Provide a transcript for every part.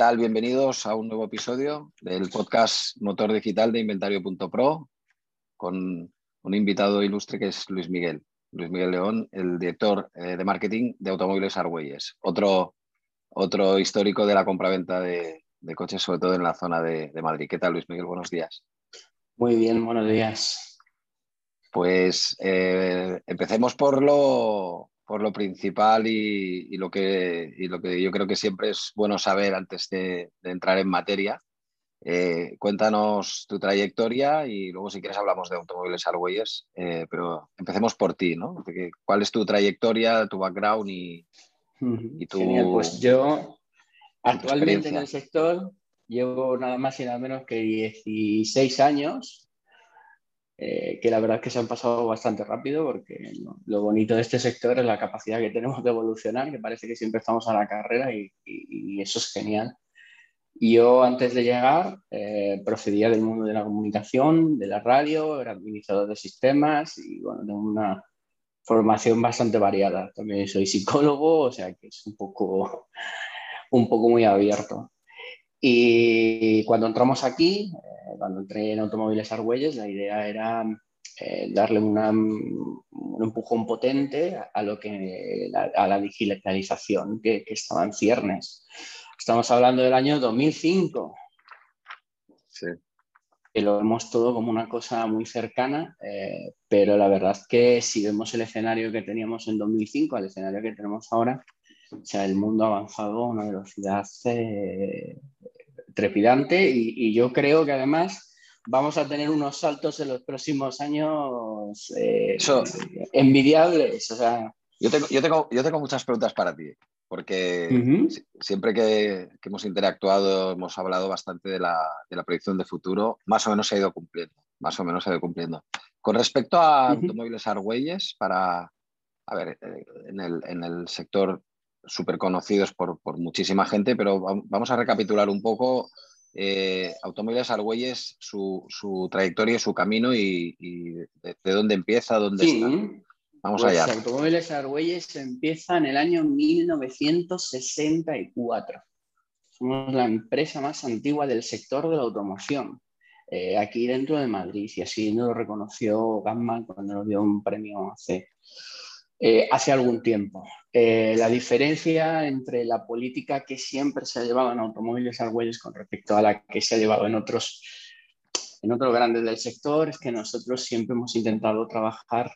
Tal? Bienvenidos a un nuevo episodio del podcast Motor Digital de Inventario.pro con un invitado ilustre que es Luis Miguel. Luis Miguel León, el director eh, de marketing de Automóviles Argüelles, otro, otro histórico de la compraventa de, de coches, sobre todo en la zona de, de Madrid. ¿Qué tal, Luis Miguel? Buenos días. Muy bien, buenos días. Pues eh, empecemos por lo, por lo principal y, lo que, lo que yo creo que siempre es bueno saber antes de, entrar en materia. Eh, cuéntanos tu trayectoria y luego si quieres hablamos de automóviles Argüelles, eh, pero empecemos por ti, ¿no? ¿Cuál es tu trayectoria, tu background y, tu... Genial, pues yo actualmente en el sector llevo nada más y nada menos que 16 años eh, que la verdad es que se han pasado bastante rápido porque lo bonito de este sector es la capacidad que tenemos de evolucionar, que parece que siempre estamos a la carrera y, eso es genial. Yo antes de llegar eh, procedía del mundo de la comunicación, de la radio, era administrador de sistemas y bueno, tengo una formación bastante variada. También soy psicólogo, o sea que es un poco, un poco muy abierto. Y cuando entramos aquí, cuando entré en Automóviles Argüelles, la idea era eh, darle un empujón potente a, lo que, a la digitalización que, que, estaba en ciernes. Estamos hablando del año 2005. Sí. Que lo vemos todo como una cosa muy cercana, eh, pero la verdad es que si vemos el escenario que teníamos en 2005 al escenario que tenemos ahora, o sea, el mundo ha avanzado a una velocidad eh, trepidante y, yo creo que además vamos a tener unos saltos en los próximos años eh, envidiables. O sea... yo, tengo, yo, tengo, yo tengo muchas preguntas para ti, porque siempre que, hemos interactuado hemos hablado bastante de la, de la, proyección de futuro, más o menos se ha ido cumpliendo, más o menos se ha ido cumpliendo. Con respecto a automóviles Argüelles, para, a ver, eh, en el, en el sector súper conocidos por, muchísima gente, pero vamos a recapitular un poco eh, Automóviles Argüelles, su, su, trayectoria, su camino y, de, dónde empieza, dónde está. Vamos pues allá. Automóviles Argüelles empieza en el año 1964. Somos la empresa más antigua del sector de la automoción. Eh, aquí dentro de Madrid, y así nos lo reconoció Gamma cuando nos dio un premio hace eh, hace algún tiempo. Eh, la diferencia entre la política que siempre se ha llevado en automóviles Argüelles con respecto a la que se ha llevado en otros, en otros grandes del sector es que nosotros siempre hemos intentado trabajar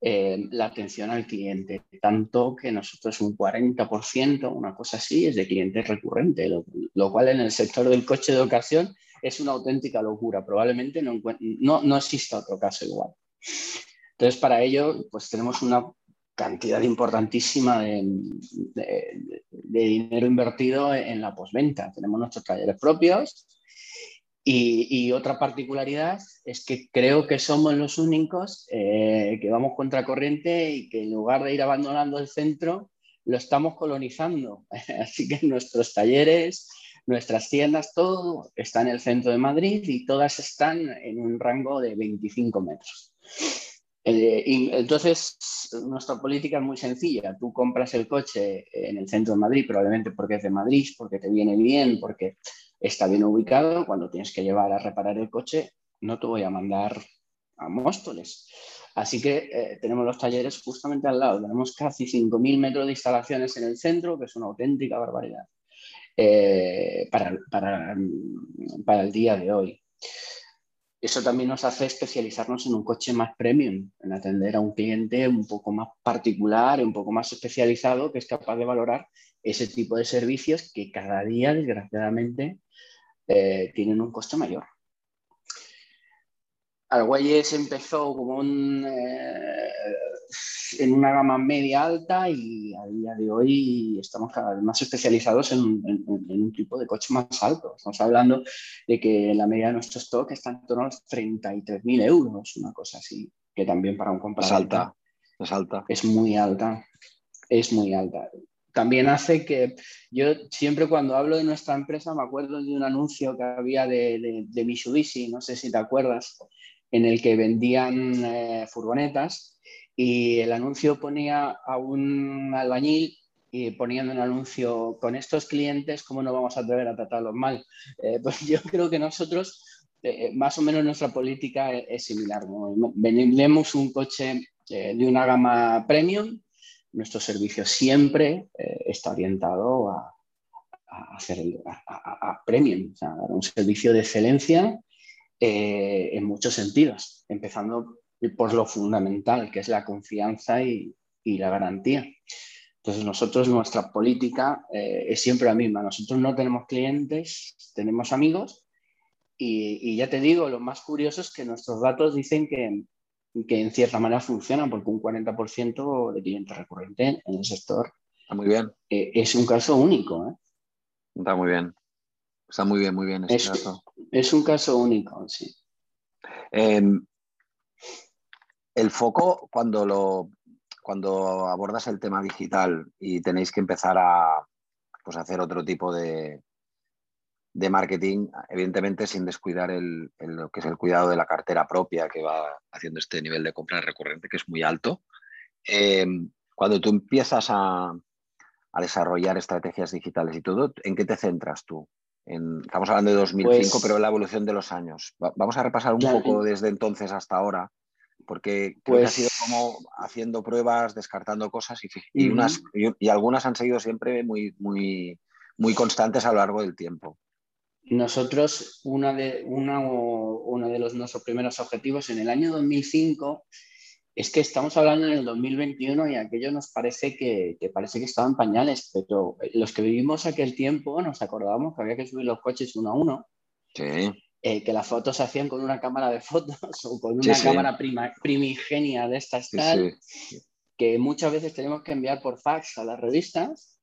eh, la atención al cliente, tanto que nosotros un 40%, una cosa así, es de cliente recurrente, lo, lo, cual en el sector del coche de ocasión es una auténtica locura. Probablemente no, no, no exista otro caso igual. Entonces, para ello, pues tenemos una cantidad importantísima de, dinero invertido en la posventa. Tenemos nuestros talleres propios y, otra particularidad es que creo que somos los únicos eh, que vamos contracorriente y que en lugar de ir abandonando el centro, lo estamos colonizando. Así que nuestros talleres, nuestras tiendas, todo está en el centro de Madrid y todas están en un rango de 25 metros. Eh, entonces, nuestra política es muy sencilla. Tú compras el coche en el centro de Madrid, probablemente porque es de Madrid, porque te viene bien, porque está bien ubicado. Cuando tienes que llevar a reparar el coche, no te voy a mandar a Móstoles. Así que eh, tenemos los talleres justamente al lado. Tenemos casi 5.000 metros de instalaciones en el centro, que es una auténtica barbaridad eh, para, para el día de hoy. Eso también nos hace especializarnos en un coche más premium, en atender a un cliente un poco más particular, un poco más especializado, que es capaz de valorar ese tipo de servicios que cada día, desgraciadamente, eh, tienen un coste mayor. Arguelles empezó como eh, en una gama media alta y a día de hoy estamos cada vez más especializados en, un tipo de coche más alto. Estamos hablando de que la media de nuestro stock está en torno a los 33.000 euros, una cosa así, que también para un comprador es alta, es alta. Es muy alta, es muy alta. También hace que yo siempre cuando hablo de nuestra empresa me acuerdo de un anuncio que había de, de, de Mitsubishi, no sé si te acuerdas, en el que vendían eh, furgonetas y el anuncio ponía a un albañil y poniendo un anuncio con estos clientes, ¿cómo no vamos a atrever a tratarlos mal? Eh, pues yo creo que nosotros, eh, más o menos nuestra política es, similar. Vendemos un coche de una gama premium, nuestro servicio siempre está orientado a, hacer a, premium, o sea, un servicio de excelencia eh, en muchos sentidos, empezando por lo fundamental, que es la confianza y, la garantía. Entonces, nosotros, nuestra política eh, es siempre la misma. Nosotros no tenemos clientes, tenemos amigos y, ya te digo, lo más curioso es que nuestros datos dicen que, que en cierta manera funcionan porque un 40% de clientes recurrentes en el sector Está muy bien. Eh, es un caso único. Está muy bien. Está muy bien, muy bien. Este es, caso. es un caso único, sí. Em, el foco, cuando, lo, cuando abordas el tema digital y tenéis que empezar a pues, hacer otro tipo de, de marketing, evidentemente sin descuidar el, lo que es el cuidado de la cartera propia que va haciendo este nivel de compra recurrente, que es muy alto. Em, cuando tú empiezas a, a desarrollar estrategias digitales y todo, ¿en qué te centras tú? Estamos hablando de 2005, pues pero la evolución de los años. vamos a repasar un poco desde entonces hasta ahora, porque creo que ha sido pues como haciendo pruebas, descartando cosas y, unas, y, algunas han sido siempre muy, muy, muy constantes a lo largo del tiempo. Nosotros, una de, una, uno de los, nuestros primeros objetivos en el año 2005 es que estamos hablando en el 2021 y aquello nos parece que, parece que estaban pañales, pero los que vivimos aquel tiempo nos acordábamos que había que subir los coches uno a uno. Eh, que las fotos se hacían con una cámara de fotos o con una cámara primigenia de estas tal, que muchas veces tenemos que enviar por fax a las revistas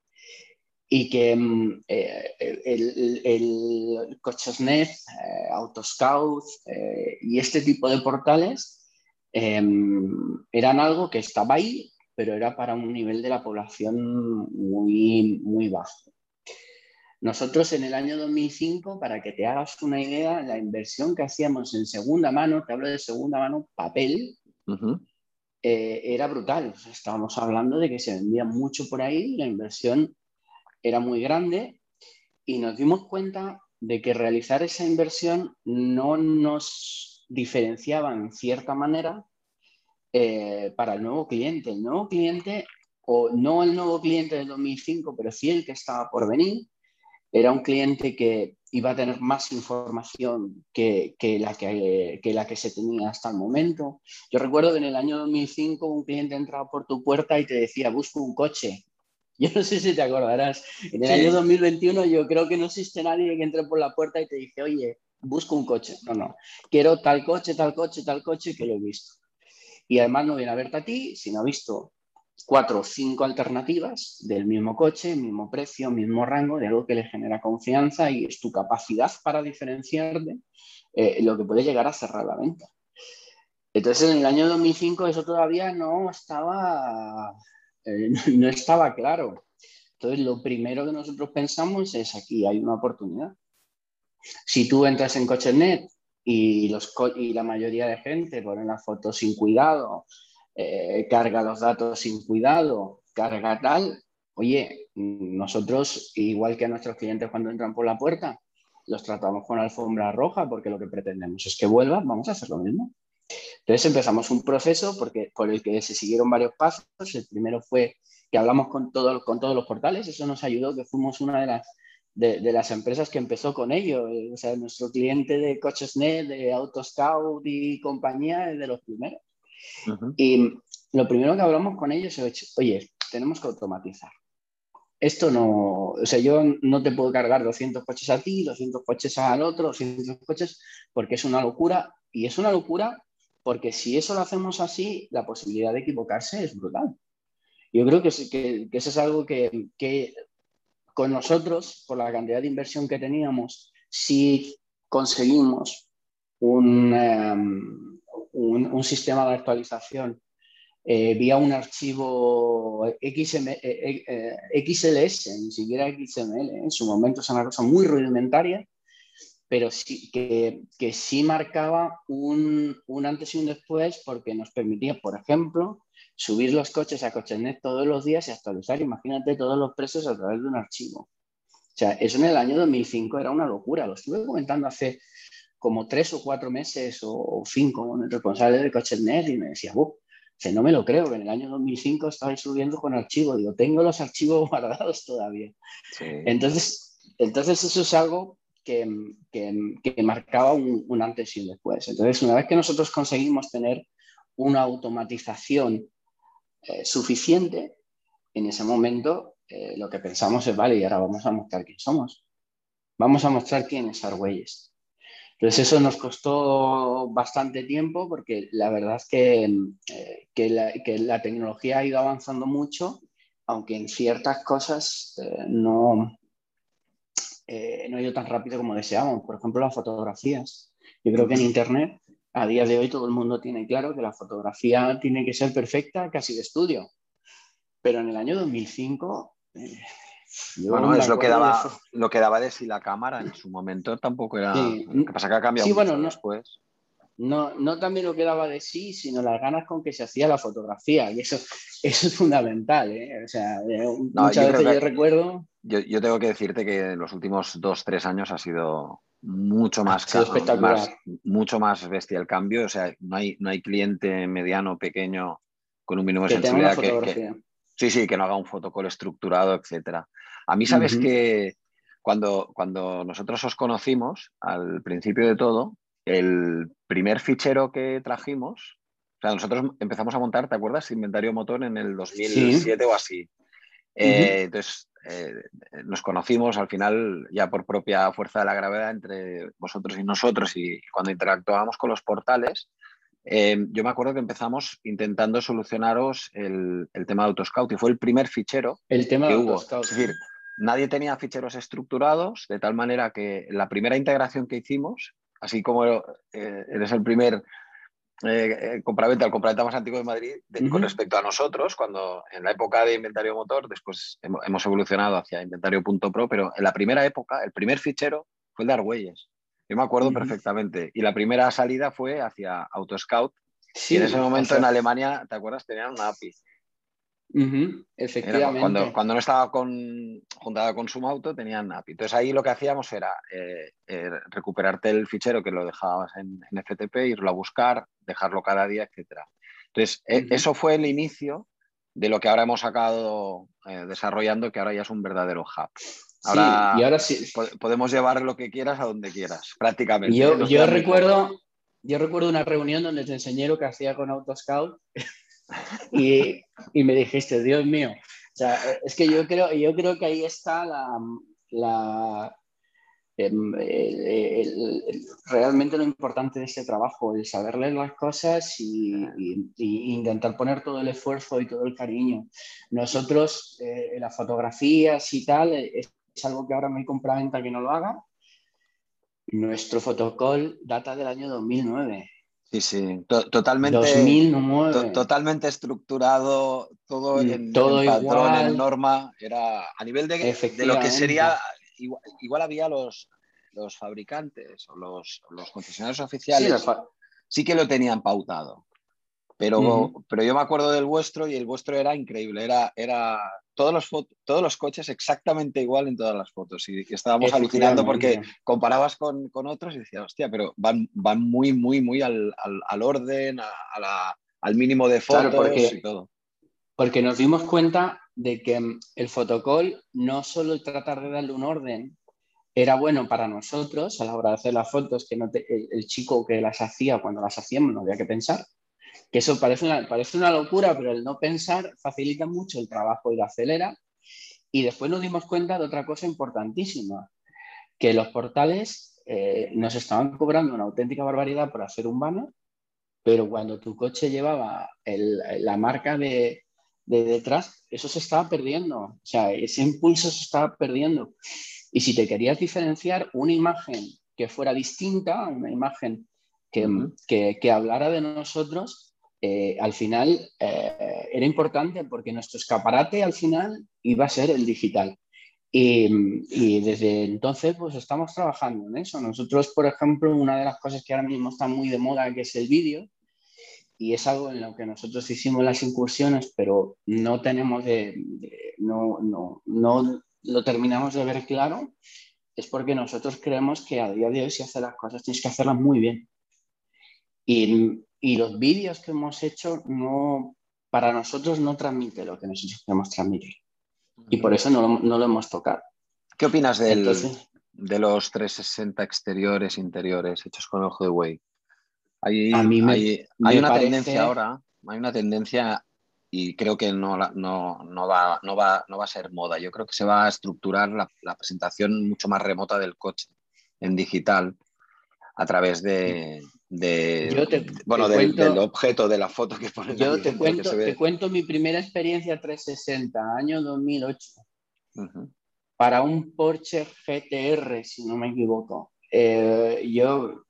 y que mm, eh, el, el, Cochesnet, eh, Autoscout y este tipo de portales Em, eran algo que estaba ahí, pero era para un nivel de la población muy, muy bajo. Nosotros en el año 2005, para que te hagas una idea, la inversión que hacíamos en segunda mano, te hablo de segunda mano, papel, eh, era brutal. estábamos hablando de que se vendía mucho por ahí, la inversión era muy grande y nos dimos cuenta de que realizar esa inversión no nos diferenciaban en cierta manera eh, para el nuevo cliente. El nuevo cliente, o no el nuevo cliente del 2005, pero sí el que estaba por venir, era un cliente que iba a tener más información que, la, que, la que se tenía hasta el momento. Yo recuerdo que en el año 2005 un cliente entraba por tu puerta y te decía, busco un coche. Yo no sé si te acordarás. En el año 2021 yo creo que no existe nadie que entre por la puerta y te dice, oye, busco un coche. No, no. Quiero tal coche, tal coche, tal coche que lo he visto. Y además no viene a verte a ti, sino ha visto cuatro o cinco alternativas del mismo coche, mismo precio, mismo rango, de algo que le genera confianza y es tu capacidad para diferenciarte eh, lo que puede llegar a cerrar la venta. Entonces, en el año 2005 eso todavía no estaba, eh, no estaba claro. Entonces, lo primero que nosotros pensamos es aquí hay una oportunidad. Si tú entras en CocheNet y, los y la mayoría de gente pone las fotos sin cuidado, eh, carga los datos sin cuidado, carga tal, oye, nosotros, igual que a nuestros clientes cuando entran por la puerta, los tratamos con alfombra roja porque lo que pretendemos es que vuelvan, vamos a hacer lo mismo. Entonces empezamos un proceso porque, por el que se siguieron varios pasos. El primero fue que hablamos con, todo, con todos los portales, eso nos ayudó, que fuimos una de las de, las empresas que empezó con ello. Eh, o sea, nuestro cliente de Cochesnet, de Autoscout y compañía es de los primeros. Y lo primero que hablamos con ellos es, oye, tenemos que automatizar. Esto no, o sea, yo no te puedo cargar 200 coches a ti, 200 coches al otro, 200 coches, porque es una locura Y es una locura porque si eso lo hacemos así, la posibilidad de equivocarse es brutal. Yo creo que, que, eso es algo que, que, con nosotros, por la cantidad de inversión que teníamos, si conseguimos un, em, un, sistema de actualización eh, vía un archivo XLS, eh, eh, ni siquiera XML, en su momento es una cosa muy rudimentaria, pero sí, que, que sí marcaba un, un, antes y un después porque nos permitía, por ejemplo, subir los coches a CocheNet todos los días y actualizar, imagínate, todos los precios a través de un archivo. O sea, eso en el año 2005 era una locura. Lo estuve comentando hace como tres o cuatro meses o, cinco con el responsable de CocheNet y me decía, no me lo creo, que en el año 2005 estabais subiendo con archivos. Digo, tengo los archivos guardados todavía. Entonces, entonces, eso es algo que, que, marcaba un, un, antes y un después. Entonces, una vez que nosotros conseguimos tener una automatización eh, suficiente, en ese momento eh, lo que pensamos es, vale, y ahora vamos a mostrar quién somos. Vamos a mostrar quién es Argüelles. Entonces eso nos costó bastante tiempo porque la verdad es que, eh, que, la, tecnología ha ido avanzando mucho, aunque en ciertas cosas no, no ha ido tan rápido como deseábamos. Por ejemplo, las fotografías. Yo creo que en Internet a día de hoy todo el mundo tiene claro que la fotografía tiene que ser perfecta, casi de estudio. Pero en el año 2005... Eh, bueno, es lo que, daba, de lo que daba de sí la cámara en su momento tampoco era... Lo que pasa que ha cambiado sí, bueno, no, después. No, no también lo que daba de sí, sino las ganas con que se hacía la fotografía. Y eso, eso es fundamental. ¿eh? O sea, eh, muchas veces yo recuerdo... Yo, yo, tengo que decirte que en los últimos dos, tres años ha sido mucho más, mucho más bestia el cambio. O sea, no hay, no hay cliente mediano, pequeño, con un mínimo de sensibilidad que, sí, sí, que no haga un fotocall estructurado, etcétera. A mí, sabes que cuando, cuando nosotros os conocimos, al principio de todo, el primer fichero que trajimos, o sea, nosotros empezamos a montar, ¿te acuerdas? Inventario motor en el 2007 o así. Eh, entonces, eh, nos conocimos al final ya por propia fuerza de la gravedad entre vosotros y nosotros y cuando interactuábamos con los portales, eh, yo me acuerdo que empezamos intentando solucionaros el, tema de Autoscout y fue el primer fichero el tema que de hubo. Es decir, nadie tenía ficheros estructurados, de tal manera que la primera integración que hicimos, así como eres el primer eh, compraventa, el compraventa más antiguo de Madrid, con respecto a nosotros, cuando en la época de inventario motor, después hemos, evolucionado hacia inventario.pro, pero en la primera época, el primer fichero fue el de Argüelles. Yo me acuerdo perfectamente. Y la primera salida fue hacia AutoScout. Sí, y en ese momento en Alemania, ¿te acuerdas? Tenían una API. Efectivamente. Cuando, cuando, no estaba con, juntada con Sumauto, tenían API. Entonces ahí lo que hacíamos era eh, eh, recuperarte el fichero que lo dejabas en, FTP, irlo a buscar, dejarlo cada día, etc. Entonces, e, eso fue el inicio de lo que ahora hemos sacado eh, desarrollando, que ahora ya es un verdadero hub. Ahora, y ahora sí. podemos llevar lo que quieras a donde quieras, prácticamente. Yo, yo recuerdo, yo recuerdo una reunión donde te enseñé lo que hacía con AutoScout y, me dijiste, Dios mío, es que yo creo, yo creo que ahí está la, em, realmente lo importante de este trabajo, el saber leer las cosas y, intentar poner todo el esfuerzo y todo el cariño. Nosotros, eh, las fotografías y tal, es, algo que ahora hay compraventa que no lo haga. Nuestro fotocall data del año 2009. Sí, sí, totalmente, totalmente estructurado, todo mm, en, todo patrón, en norma, era a nivel de, de lo que sería, igual, había los, los fabricantes o los, los concesionarios oficiales, sí, que lo tenían pautado, pero, pero yo me acuerdo del vuestro y el vuestro era increíble, era, era todos los, todos los coches exactamente igual en todas las fotos. Y, estábamos alucinando porque comparabas con, con, otros y decías, hostia, pero van, van muy, muy, muy al, al, orden, a, al mínimo de fotos porque, y todo. Porque nos dimos cuenta de que mm, el fotocall no solo tratar de darle un orden era bueno para nosotros a la hora de hacer las fotos, que no el, el, chico que las hacía cuando las hacíamos no había que pensar, que eso parece una, parece una locura, pero el no pensar facilita mucho el trabajo y lo acelera. Y después nos dimos cuenta de otra cosa importantísima, que los portales eh, nos estaban cobrando una auténtica barbaridad por hacer un banner, pero cuando tu coche llevaba la marca de, de, detrás, eso se estaba perdiendo. O sea, ese impulso se estaba perdiendo. Y si te querías diferenciar, una imagen que fuera distinta, una imagen que, que, hablara de nosotros, eh, al final eh, era importante porque nuestro escaparate al final iba a ser el digital. Y, desde entonces, pues estamos trabajando en eso. Nosotros, por ejemplo, una de las cosas que ahora mismo está muy de moda, que es el vídeo, y es algo en lo que nosotros hicimos las incursiones, pero no tenemos de, no, no, no, lo terminamos de ver claro, es porque nosotros creemos que a día de hoy si haces las cosas tienes que hacerlas muy bien. Y, y los vídeos que hemos hecho no, para nosotros no transmite lo que nosotros queremos transmitir y por eso no, lo hemos tocado. ¿Qué opinas del, de los 360 exteriores, interiores hechos con el Huawei? Hay, hay, una tendencia ahora, hay una tendencia y creo que no, no, no, va, no, va, no va a ser moda. Yo creo que se va a estructurar la, presentación mucho más remota del coche en digital a través de, bueno, del, objeto de la foto que pones. Yo te cuento, te cuento mi primera experiencia 360, año 2008, para un Porsche GTR, si no me equivoco. Eh, yo,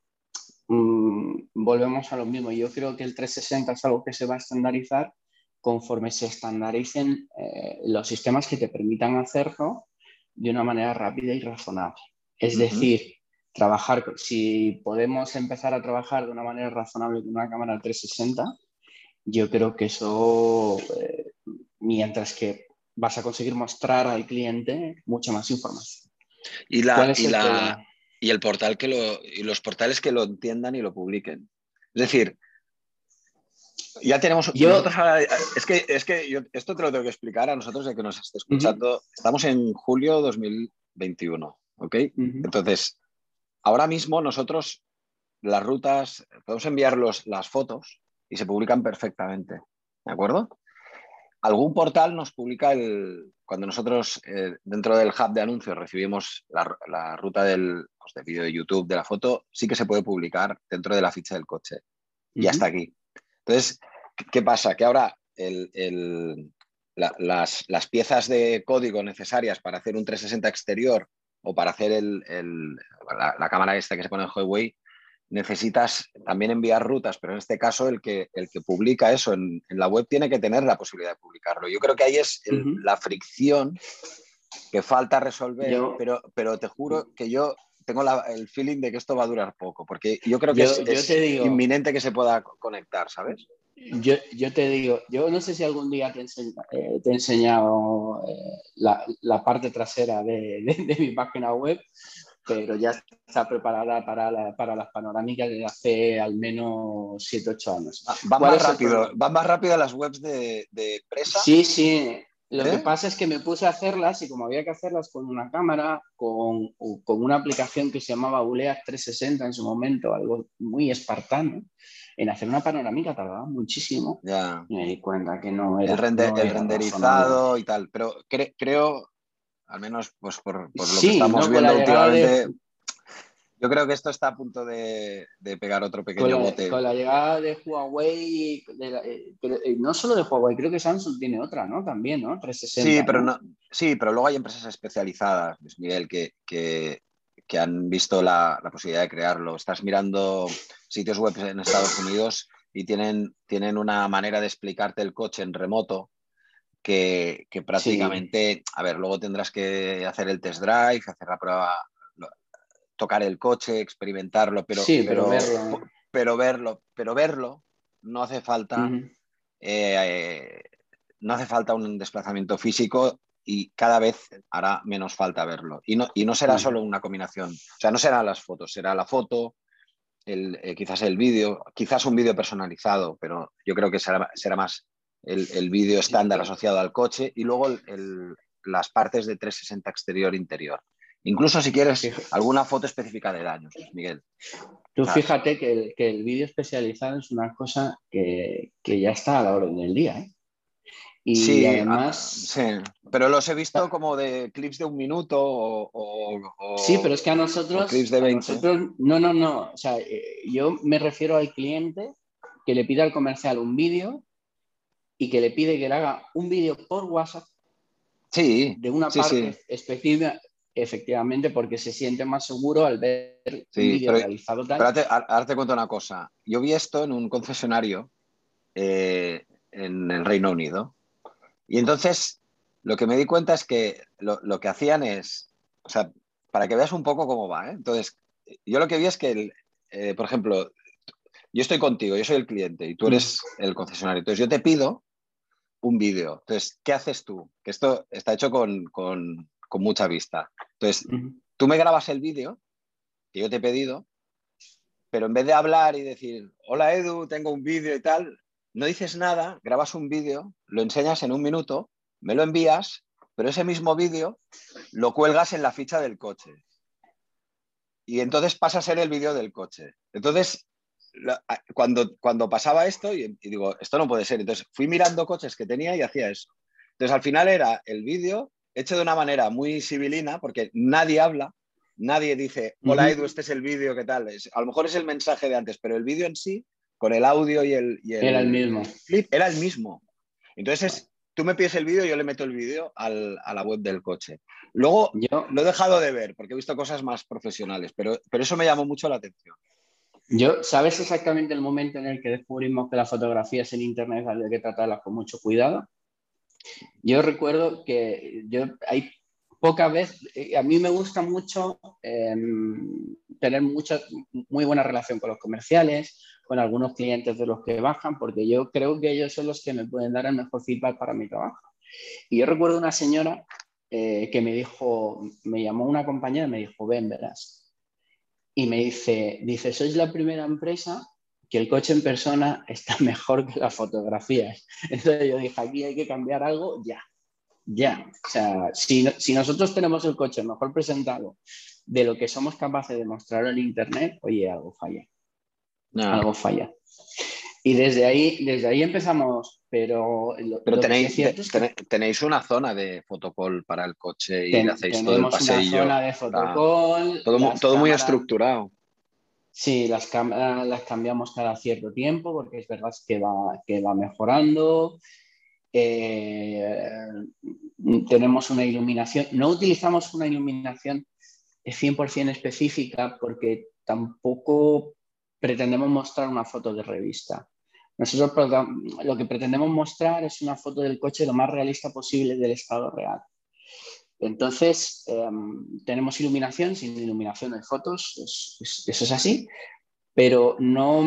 mm, volvemos a lo mismo, yo creo que el 360 es algo que se va a estandarizar conforme se estandaricen eh, los sistemas que te permitan hacerlo de una manera rápida y razonable. Es decir, trabajar, si podemos empezar a trabajar de una manera razonable con una cámara 360, yo creo que eso, eh, mientras que vas a conseguir mostrar al cliente mucha más información. Y, la, y, el portal que lo, y los portales que lo entiendan y lo publiquen. Es decir, ya tenemos. Yo, es que, es que yo, esto te lo tengo que explicar a nosotros de que nos esté escuchando. Estamos en julio 2021, ¿ok? Entonces, Ahora mismo nosotros las rutas, podemos enviar las fotos y se publican perfectamente, ¿de acuerdo? Algún portal nos publica el, cuando nosotros eh, dentro del hub de anuncios recibimos la, ruta del pues, de vídeo de YouTube de la foto, sí que se puede publicar dentro de la ficha del coche. Y hasta aquí. Entonces, ¿qué pasa? Que ahora las, las, piezas de código necesarias para hacer un 360 exterior o para hacer el, la, cámara esta que se pone en Huawei, necesitas también enviar rutas, pero en este caso el que, el que publica eso en, la web tiene que tener la posibilidad de publicarlo. Yo creo que ahí es la fricción que falta resolver, pero, pero te juro que yo tengo el feeling de que esto va a durar poco, porque yo creo que es, inminente que se pueda conectar, ¿sabes? Yo, yo, te digo, yo no sé si algún día te, eh, te he enseñado eh, la, la, parte trasera de, de, mi página web, pero ya está preparada para, para las panorámicas desde hace al menos 7-8 años. Ah, ¿Van más, rápido, ¿Van más rápido las webs de, de empresa? Sí, sí. Lo que ¿Eh? pasa es que me puse a hacerlas y como había que hacerlas con una cámara, con, con una aplicación que se llamaba Buleas 360 en su momento, algo muy espartano, en hacer una panorámica tardaba muchísimo. Ya. Y me di cuenta que no era. El, el renderizado y tal. Pero creo, al menos pues por, lo que estamos viendo últimamente. Yo creo que esto está a punto de, pegar otro pequeño bote. Con la llegada de Huawei, eh, eh, no solo de Huawei, creo que Samsung tiene otra, ¿no? También, ¿no? 360. Sí, pero, ¿no? sí, pero luego hay empresas especializadas, Miguel, que, que, han visto la, posibilidad de crearlo. Estás mirando sitios web en Estados Unidos y tienen, tienen una manera de explicarte el coche en remoto que, prácticamente, a ver, luego tendrás que hacer el test drive, hacer la prueba, tocar el coche, experimentarlo, pero, pero, verlo. pero, verlo. pero verlo no hace falta. Eh, no hace falta un desplazamiento físico y cada vez hará menos falta verlo. Y no, y no será solo una combinación, o sea, no serán las fotos, será la foto, el, eh, quizás el vídeo, quizás un vídeo personalizado, pero yo creo que será, será más el, vídeo estándar asociado al coche y luego las partes de 360 exterior-interior. Incluso si quieres alguna foto específica de daños, Miguel. Tú fíjate que el, vídeo especializado es una cosa que, ya está a la orden del día. ¿eh? Y sí, además. sí, pero los he visto como de clips de un minuto o. sí, pero es que a nosotros. clips de 20. no, no, no. O sea, eh, yo me refiero al cliente que le pide al comercial un vídeo y que le pide que le haga un vídeo por WhatsApp. Sí. De una parte específica, efectivamente, porque se siente más seguro al ver un vídeo realizado tal. Pero ahora te, cuento una cosa. Yo vi esto en un concesionario eh, en el Reino Unido y entonces lo que me di cuenta es que lo, que hacían es, o sea, para que veas un poco cómo va, ¿eh? entonces, yo lo que vi es que, eh, por ejemplo, yo estoy contigo, yo soy el cliente y tú eres el concesionario. Entonces yo te pido un vídeo. Entonces, ¿qué haces tú? Que esto está hecho con, mucha vista. Entonces, tú me grabas el vídeo que yo te he pedido, pero en vez de hablar y decir, hola Edu, tengo un vídeo y tal, no dices nada, grabas un vídeo, lo enseñas en un minuto, me lo envías, pero ese mismo vídeo lo cuelgas en la ficha del coche. Y entonces pasa a ser el vídeo del coche. Entonces, cuando, cuando pasaba esto, y, digo, esto no puede ser. Entonces fui mirando coches que tenía y hacía eso. Entonces al final era el vídeo hecho de una manera muy civilina, porque nadie habla, nadie dice, hola Edu, este es el vídeo, ¿qué tal? a lo mejor es el mensaje de antes, pero el vídeo en sí con el audio y el, era el mismo. Flip, era el mismo. Entonces, tú me pides el vídeo, yo le meto el vídeo a la web del coche. Luego yo, lo he dejado de ver porque he visto cosas más profesionales, pero, pero eso me llamó mucho la atención. Yo, ¿sabes exactamente el momento en el que descubrimos que las fotografías en Internet había que tratarlas con mucho cuidado? Yo recuerdo que yo hay pocas veces, eh, a mí me gusta mucho em, tener mucha, muy buena relación con los comerciales, con algunos clientes de los que bajan, porque yo creo que ellos son los que me pueden dar el mejor feedback para mi trabajo. Y yo recuerdo una señora eh, que me dijo, me llamó una compañera y me dijo, ven, verás. Y me dice, dice, sois la primera empresa que el coche en persona está mejor que las fotografías. Entonces yo dije, aquí hay que cambiar algo ya, ya. O sea, si, si nosotros tenemos el coche mejor presentado de lo que somos capaces de mostrar en Internet, oye, algo falla algo falla. Y desde ahí, desde ahí empezamos, pero... pero tenéis, tenéis una zona de fotocall para el coche y hacéis todo el pasillo. Una zona de fotocall. todo, muy estructurado. Sí, las cámaras las cambiamos cada cierto tiempo porque es verdad que va, que va mejorando. Eh, tenemos una iluminación. No utilizamos una iluminación 100% específica porque tampoco pretendemos mostrar una foto de revista. Nosotros lo que pretendemos mostrar es una foto del coche lo más realista posible del estado real. Entonces, em, tenemos iluminación, sin iluminación de fotos, eso es así, pero no,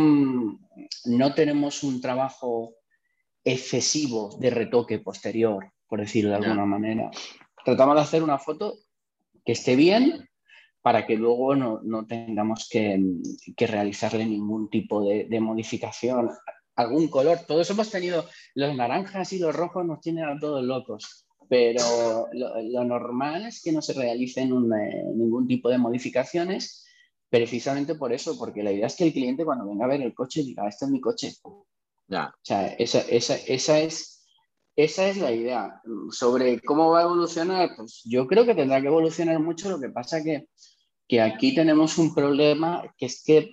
no tenemos un trabajo excesivo de retoque posterior, por decirlo de alguna manera. Tratamos de hacer una foto que esté bien, para que luego no, tengamos que, realizarle ningún tipo de, modificación, algún color. Todos hemos tenido, los naranjas y los rojos nos tienen a todos locos, pero lo, normal es que no se realicen eh, ningún tipo de modificaciones, precisamente por eso, porque la idea es que el cliente cuando venga a ver el coche diga, este es mi coche. Ya. O sea, esa, esa, esa es esa es la idea. Sobre cómo va a evolucionar, pues yo creo que tendrá que evolucionar mucho. Lo que pasa que que aquí tenemos un problema que es que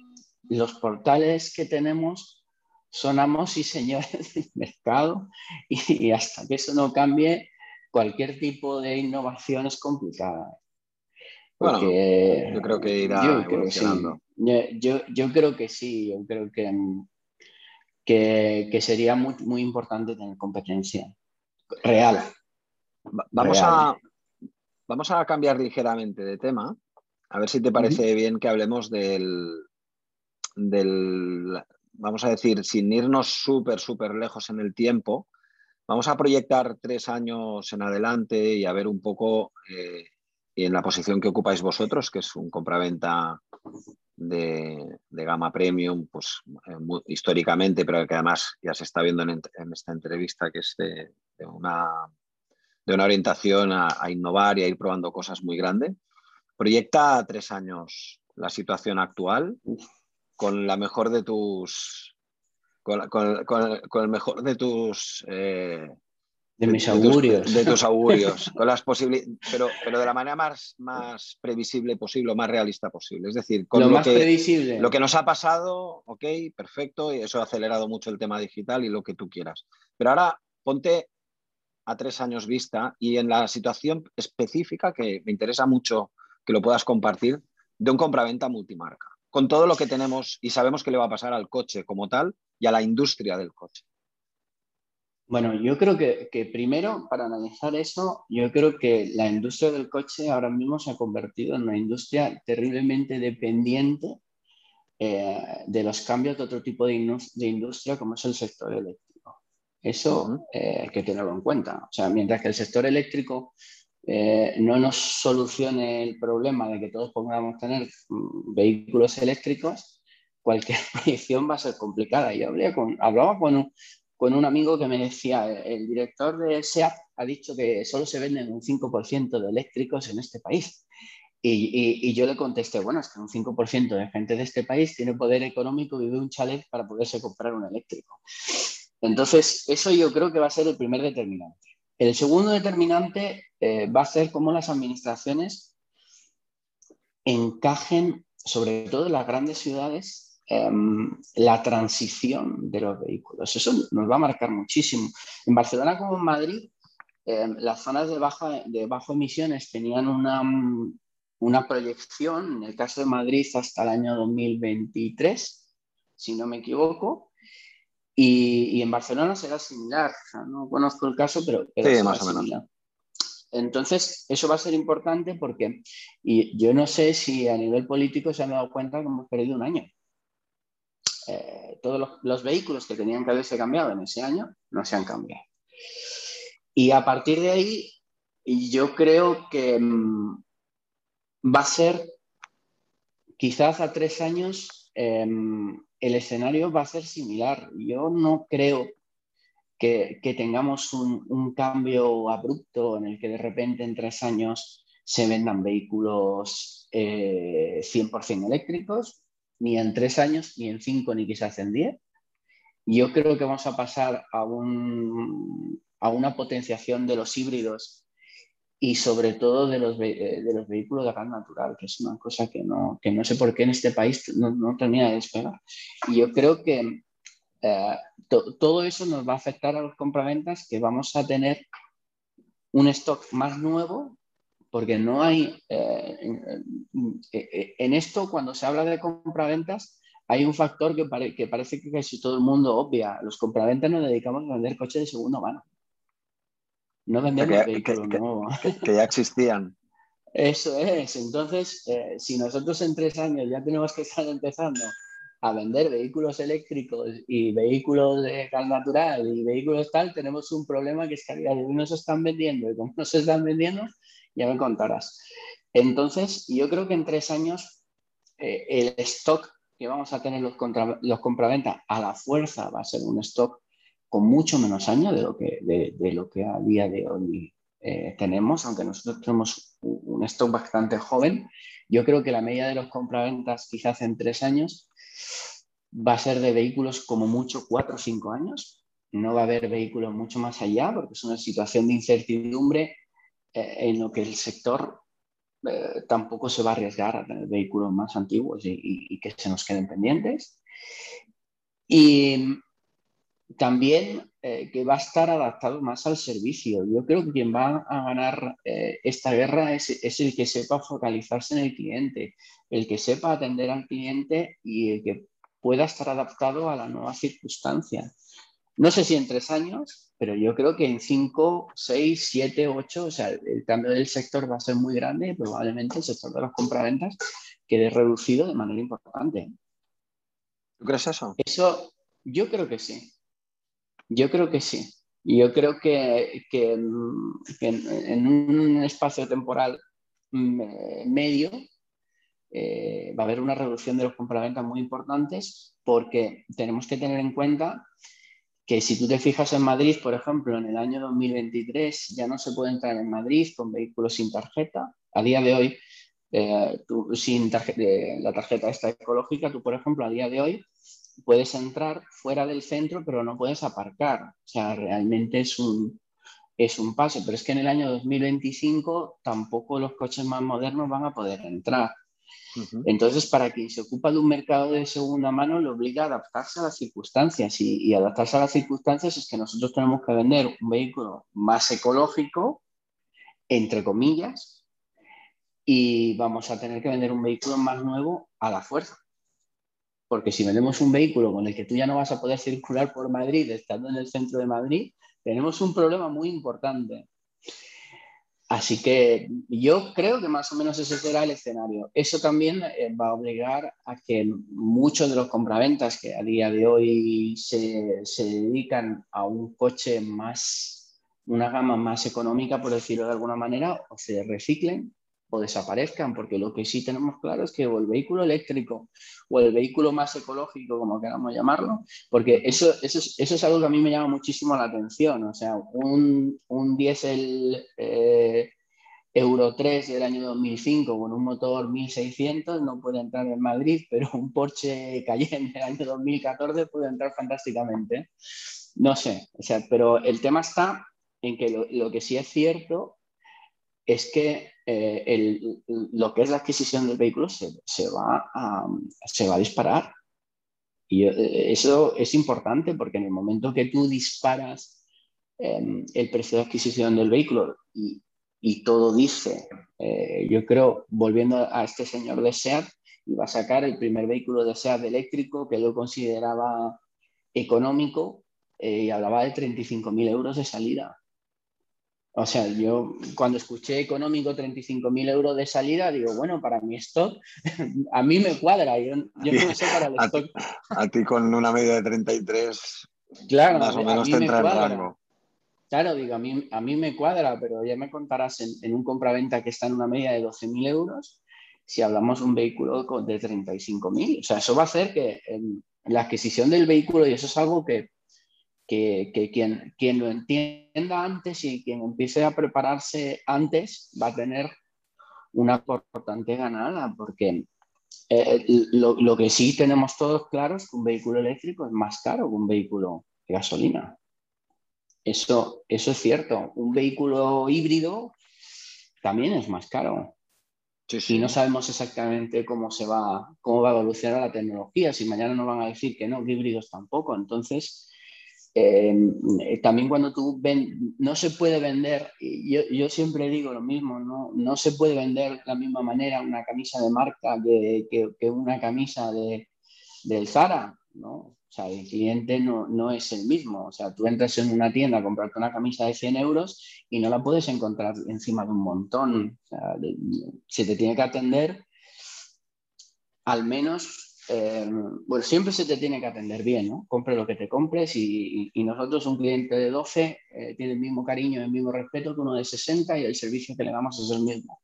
los portales que tenemos son amos y señores del mercado y, hasta que eso no cambie, cualquier tipo de innovación es complicada. bueno, yo creo que irá yo evolucionando. yo, creo que sí, yo creo que, que, sería muy, muy importante tener competencia real. Vamos, A, vamos a cambiar ligeramente de tema a ver si te parece bien que hablemos del, del, vamos a decir, sin irnos súper, súper lejos en el tiempo, vamos a proyectar tres años en adelante y a ver un poco eh, en la posición que ocupáis vosotros, que es un compraventa de, de gama premium, pues eh, históricamente, pero que además ya se está viendo en, esta entrevista, que es de, una, de una orientación a, a, innovar y a ir probando cosas muy grandes. Proyecta a tres años la situación actual con la mejor de tus. con, el mejor de tus. Eh, De mis augurios. De tus, augurios, con las pero, pero de la manera más, más previsible posible, más realista posible. Es decir, con lo, lo más que, previsible. Lo que nos ha pasado, ok, perfecto, y eso ha acelerado mucho el tema digital y lo que tú quieras. Pero ahora ponte a tres años vista y en la situación específica que me interesa mucho que lo puedas compartir de un compraventa multimarca, con todo lo que tenemos y sabemos que le va a pasar al coche como tal y a la industria del coche. Bueno, yo creo que, primero, para analizar eso, yo creo que la industria del coche ahora mismo se ha convertido en una industria terriblemente dependiente eh, de los cambios de otro tipo de, industria como es el sector eléctrico. Eso eh, hay que tenerlo en cuenta. O sea, mientras que el sector eléctrico eh, no nos solucione el problema de que todos podamos tener mm, vehículos eléctricos, cualquier proyección va a ser complicada. Yo con, hablaba con un, amigo que me decía, el director de SEAT ha dicho que solo se venden un 5% de eléctricos en este país. Y, yo le contesté, bueno, es que un 5% de gente de este país tiene poder económico y vive un chalet para poderse comprar un eléctrico. Entonces, eso yo creo que va a ser el primer determinante. El segundo determinante eh, va a ser cómo las administraciones encajen, sobre todo en las grandes ciudades, Em, la transición de los vehículos. Eso nos va a marcar muchísimo. En Barcelona como en Madrid, em, las zonas de, baja, de bajo emisiones tenían una, una proyección, en el caso de Madrid, hasta el año 2023, si no me equivoco, y, en Barcelona será similar. no conozco el caso, pero, sí, más o menos. Entonces, eso va a ser importante porque y yo no sé si a nivel político se han dado cuenta que hemos perdido un año. Eh, todos los, vehículos que tenían que haberse cambiado en ese año no se han cambiado. Y a partir de ahí, yo creo que mm, va a ser, quizás a tres años, em, el escenario va a ser similar. Yo no creo que, tengamos un, cambio abrupto en el que de repente en tres años se vendan vehículos 100% eh, eléctricos ni en tres años, ni en cinco, ni quizás en diez. Yo creo que vamos a pasar a una potenciación de los híbridos y sobre todo de los, eh, de los vehículos de gas natural, que es una cosa que no, que no sé por qué en este país no, no termina de despegar. Y yo creo que eh, todo eso nos va a afectar a los compraventas, que vamos a tener un stock más nuevo porque no hay, eh, eh, en, esto cuando se habla de compraventas, hay un factor que, que, parece que casi todo el mundo obvia. Los compraventas nos dedicamos a vender coches de segunda mano. No vendemos vehículos nuevos. Que, ya existían. Eso es. Entonces, eh, si nosotros en tres años ya tenemos que estar empezando a vender vehículos eléctricos y vehículos de gas natural y vehículos tal, tenemos un problema que es que a día de hoy no se están vendiendo y como no se están vendiendo, ya me contarás. Entonces, yo creo que en tres años eh, el stock que vamos a tener los, contra, los compraventa a la fuerza va a ser un stock con mucho menos años de lo que, de, lo que a día de hoy eh, tenemos, aunque nosotros tenemos un stock bastante joven. Yo creo que la media de los compraventas quizás en tres años va a ser de vehículos como mucho cuatro o cinco años. No va a haber vehículos mucho más allá porque es una situación de incertidumbre eh, en lo que el sector eh, tampoco se va a arriesgar a tener vehículos más antiguos y, que se nos queden pendientes. Y también eh, que va a estar adaptado más al servicio. Yo creo que quien va a ganar esta guerra es, es, el que sepa focalizarse en el cliente, el que sepa atender al cliente y el que pueda estar adaptado a la nueva circunstancia. No sé si en tres años, pero yo creo que en cinco, seis, siete, ocho, o sea, el cambio del sector va a ser muy grande y probablemente el sector de las compraventas quede reducido de manera importante. ¿Tú crees eso? Eso, yo creo que sí. Yo creo que sí. Yo creo que, en, un espacio temporal medio eh, va a haber una reducción de los compraventas muy importantes porque tenemos que tener en cuenta que si tú te fijas en Madrid, por ejemplo, en el año 2023 ya no se puede entrar en Madrid con vehículos sin tarjeta. A día de hoy, eh, sin la tarjeta esta ecológica, tú, por ejemplo, a día de hoy puedes entrar fuera del centro, pero no puedes aparcar. O sea, realmente es un, es un paso, pero es que en el año 2025 tampoco los coches más modernos van a poder entrar. Entonces, para quien se ocupa de un mercado de segunda mano, le obliga a adaptarse a las circunstancias y, y, adaptarse a las circunstancias es que nosotros tenemos que vender un vehículo más ecológico, entre comillas, y vamos a tener que vender un vehículo más nuevo a la fuerza. Porque si vendemos un vehículo con el que tú ya no vas a poder circular por Madrid estando en el centro de Madrid, tenemos un problema muy importante. Así que yo creo que más o menos ese será el escenario. Eso también eh, va a obligar a que muchos de los compraventas que a día de hoy se, dedican a un coche más, una gama más económica, por decirlo de alguna manera, o se reciclen o desaparezcan, porque lo que sí tenemos claro es que el vehículo eléctrico o el vehículo más ecológico, como queramos llamarlo, porque eso, eso, es, eso es algo que a mí me llama muchísimo la atención. O sea, un, un diésel eh, Euro 3 del año 2005 con un motor 1600 no puede entrar en Madrid, pero un Porsche Cayenne del año 2014 puede entrar fantásticamente. No sé, o sea, pero el tema está en que lo, lo que sí es cierto es que eh, lo que es la adquisición del vehículo se, va, a, se va a disparar. Y eh, eso es importante porque en el momento que tú disparas em, el precio de adquisición del vehículo y, todo dice, eh, yo creo, volviendo a este señor de SEAT, iba a sacar el primer vehículo de SEAT eléctrico que lo consideraba económico y hablaba de 35.000 euros de salida. O sea, yo cuando escuché económico 35.000 euros de salida, digo, bueno, para mi stock, a mí me cuadra. Yo, no sé para el stock. a ti con una media de 33, claro, más o menos te entra el rango. Claro, digo, a mí, a mí me cuadra, pero ya me contarás en, un compraventa que está en una media de 12.000 euros, si hablamos de un vehículo de 35.000. O sea, eso va a hacer que en la adquisición del vehículo, y eso es algo que que, quien, quien, lo entienda antes y quien empiece a prepararse antes va a tener una importante ganada, porque eh, lo, lo, que sí tenemos todos claro es que un vehículo eléctrico es más caro que un vehículo de gasolina. Eso, eso es cierto. Un vehículo híbrido también es más caro. Y no sabemos exactamente cómo se va, cómo va a evolucionar la tecnología. Si mañana nos van a decir que no, que híbridos tampoco. Entonces, eh, también cuando tú ven, no se puede vender, yo, yo, siempre digo lo mismo, ¿no? no se puede vender de la misma manera una camisa de marca que, que, una camisa de, del Zara, ¿no? O sea, el cliente no, no, es el mismo. O sea, tú entras en una tienda a comprarte una camisa de 100 euros y no la puedes encontrar encima de un montón. O sea, se te tiene que atender al menos eh, bueno, siempre se te tiene que atender bien, ¿no? Compre lo que te compres y, nosotros, un cliente de 12, eh, tiene el mismo cariño y el mismo respeto que uno de 60 y el servicio que le damos es el mismo.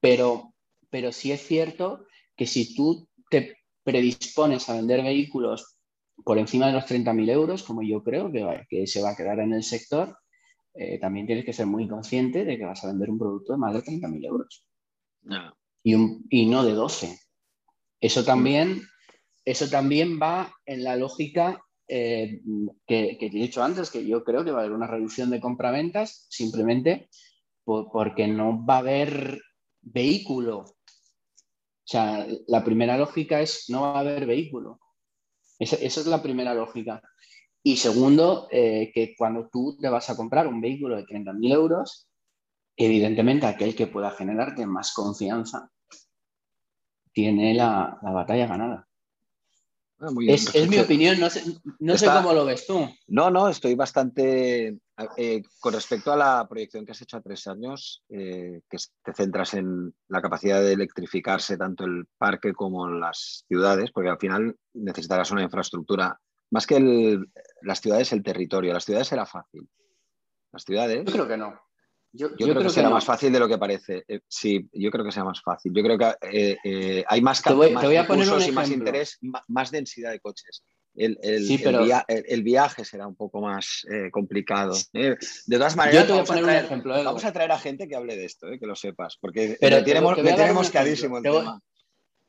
Pero, pero sí es cierto que si tú te predispones a vender vehículos por encima de los 30.000 euros, como yo creo que, que, se va a quedar en el sector, eh, también tienes que ser muy consciente de que vas a vender un producto de más de 30.000 euros. Y, y no de 12. Eso también, eso también va en la lógica eh, que, te he dicho antes, que yo creo que va a haber una reducción de compraventas simplemente porque no va a haber vehículo. O sea, la primera lógica es no va a haber vehículo. Esa, es la primera lógica. Y segundo, eh, que cuando tú te vas a comprar un vehículo de 30.000 euros, evidentemente aquel que pueda generarte más confianza tiene la, batalla ganada. Ah, es, mi opinión, no sé, cómo lo ves tú. No, no, estoy bastante... Eh, con respecto a la proyección que has hecho a tres años, eh, que te centras en la capacidad de electrificarse tanto el parque como las ciudades, porque al final necesitarás una infraestructura, más que las ciudades, el territorio. Las ciudades será fácil. Las ciudades... Yo creo que no. Yo, creo, que será más fácil de lo que parece. Eh, sí, yo creo que será más fácil. Yo creo que eh, eh, hay más, te voy, te voy a poner y más interés, más, densidad de coches. El, el, viaje será un poco más complicado. De todas maneras, vamos, a traer, ejemplo, vamos, a traer, a gente que hable de esto, que lo sepas, porque Pero tenemos, tenemos carísimo el tema.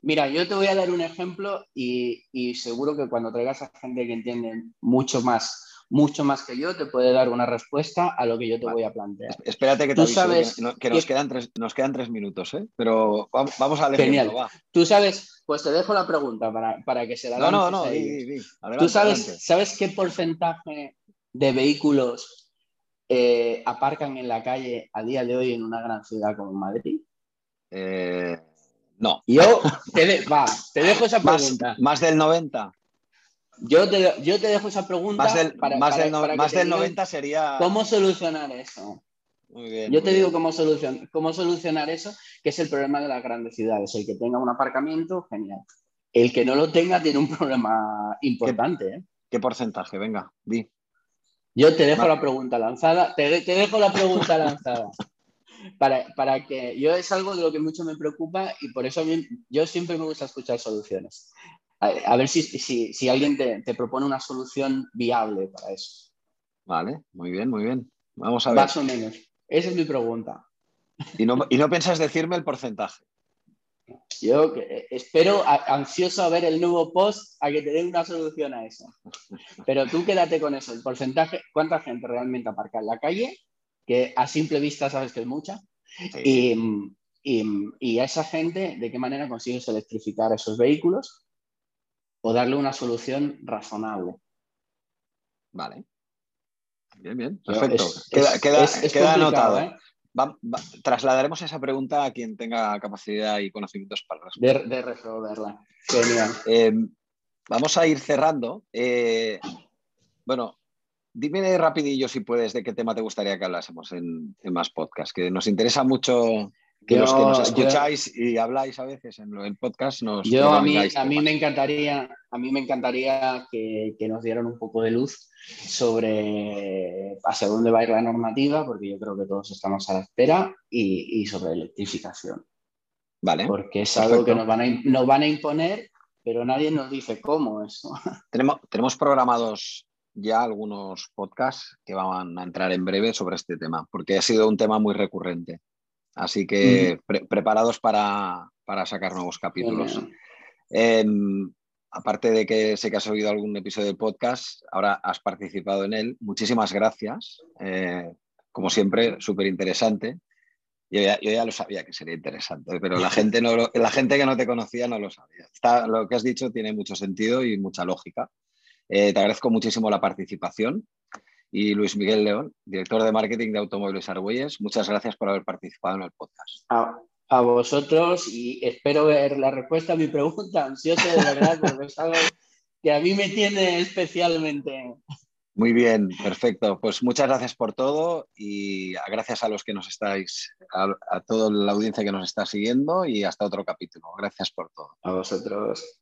Mira, yo te voy a dar un ejemplo y, y seguro que cuando traigas a gente que entiende mucho más mucho más que yo, te puede dar una respuesta a lo que yo te voy a plantear. Espérate que te sabes que, nos, quedan tres, nos quedan tres minutos, ¿eh? pero vamos a leer. Genial. Tú sabes, pues te dejo la pregunta para, que se la No, no, no, Tú sabes, ¿sabes qué porcentaje de vehículos eh, aparcan en la calle a día de hoy en una gran ciudad como Madrid? Eh, no. Yo te, va, te dejo esa pregunta. Más, del 90. Yo te, yo te dejo esa pregunta. Más del, más del, más del 90 sería. ¿Cómo solucionar eso? Muy bien, yo te digo cómo, solucion, cómo solucionar eso, que es el problema de las grandes ciudades. El que tenga un aparcamiento, genial. El que no lo tenga tiene un problema importante. ¿Qué, ¿eh? ¿qué porcentaje? Venga, di. Yo te dejo la pregunta lanzada. Te, te dejo la pregunta lanzada para, que yo es algo de lo que mucho me preocupa y por eso yo siempre me gusta escuchar soluciones. A, ver si, si, alguien te, propone una solución viable para eso. Vale, muy bien, muy bien. Vamos a ver. Más o menos. Esa es mi pregunta. ¿Y no, y no piensas decirme el porcentaje? Yo espero ansioso a ver el nuevo post a que te den una solución a eso. Pero tú quédate con eso, el porcentaje, cuánta gente realmente aparca en la calle que a simple vista sabes que es mucha. Y, a esa gente, ¿de qué manera consigues electrificar esos vehículos o darle una solución razonable? Vale. Bien, bien. Perfecto. queda, anotado. ¿eh? trasladaremos esa pregunta a quien tenga capacidad y conocimientos para responder. De, resolverla. Genial. Eh, vamos a ir cerrando. Eh, bueno, Dime rapidillo si puedes de qué tema te gustaría que hablásemos en, más podcast, que nos interesa mucho que los que nos escucháis y habláis a veces en el podcast nos yo a mí, a mí me encantaría a mí me encantaría que, nos dieran un poco de luz sobre hacia dónde va a ir la normativa porque yo creo que todos estamos a la espera y, sobre electrificación. Vale porque es algo que nos van, a, nos van a imponer pero nadie nos dice cómo eso. Tenemos tenemos programados ya algunos podcasts que van a entrar en breve sobre este tema, porque ha sido un tema muy recurrente. Así que preparados para, sacar nuevos capítulos. Em, aparte de que sé que has oído algún episodio del podcast, ahora has participado en él. Muchísimas gracias. Eh, como siempre, súper interesante. Yo ya, lo sabía que sería interesante, pero la gente, no la gente que no te conocía no lo sabía. lo que has dicho tiene mucho sentido y mucha lógica. Eh, te agradezco muchísimo la participación. Y Luis Miguel León, director de marketing de Automóviles Argüelles, muchas gracias por haber participado en el podcast. A, vosotros y espero ver la respuesta a mi pregunta, ansioso de verdad, porque es algo que a mí me tiene especialmente. Muy bien, perfecto. Pues muchas gracias por todo y gracias a los que nos estáis, a, a toda la audiencia que nos está siguiendo y hasta otro capítulo. Gracias por todo. A vosotros.